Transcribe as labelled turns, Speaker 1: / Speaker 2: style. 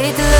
Speaker 1: Take the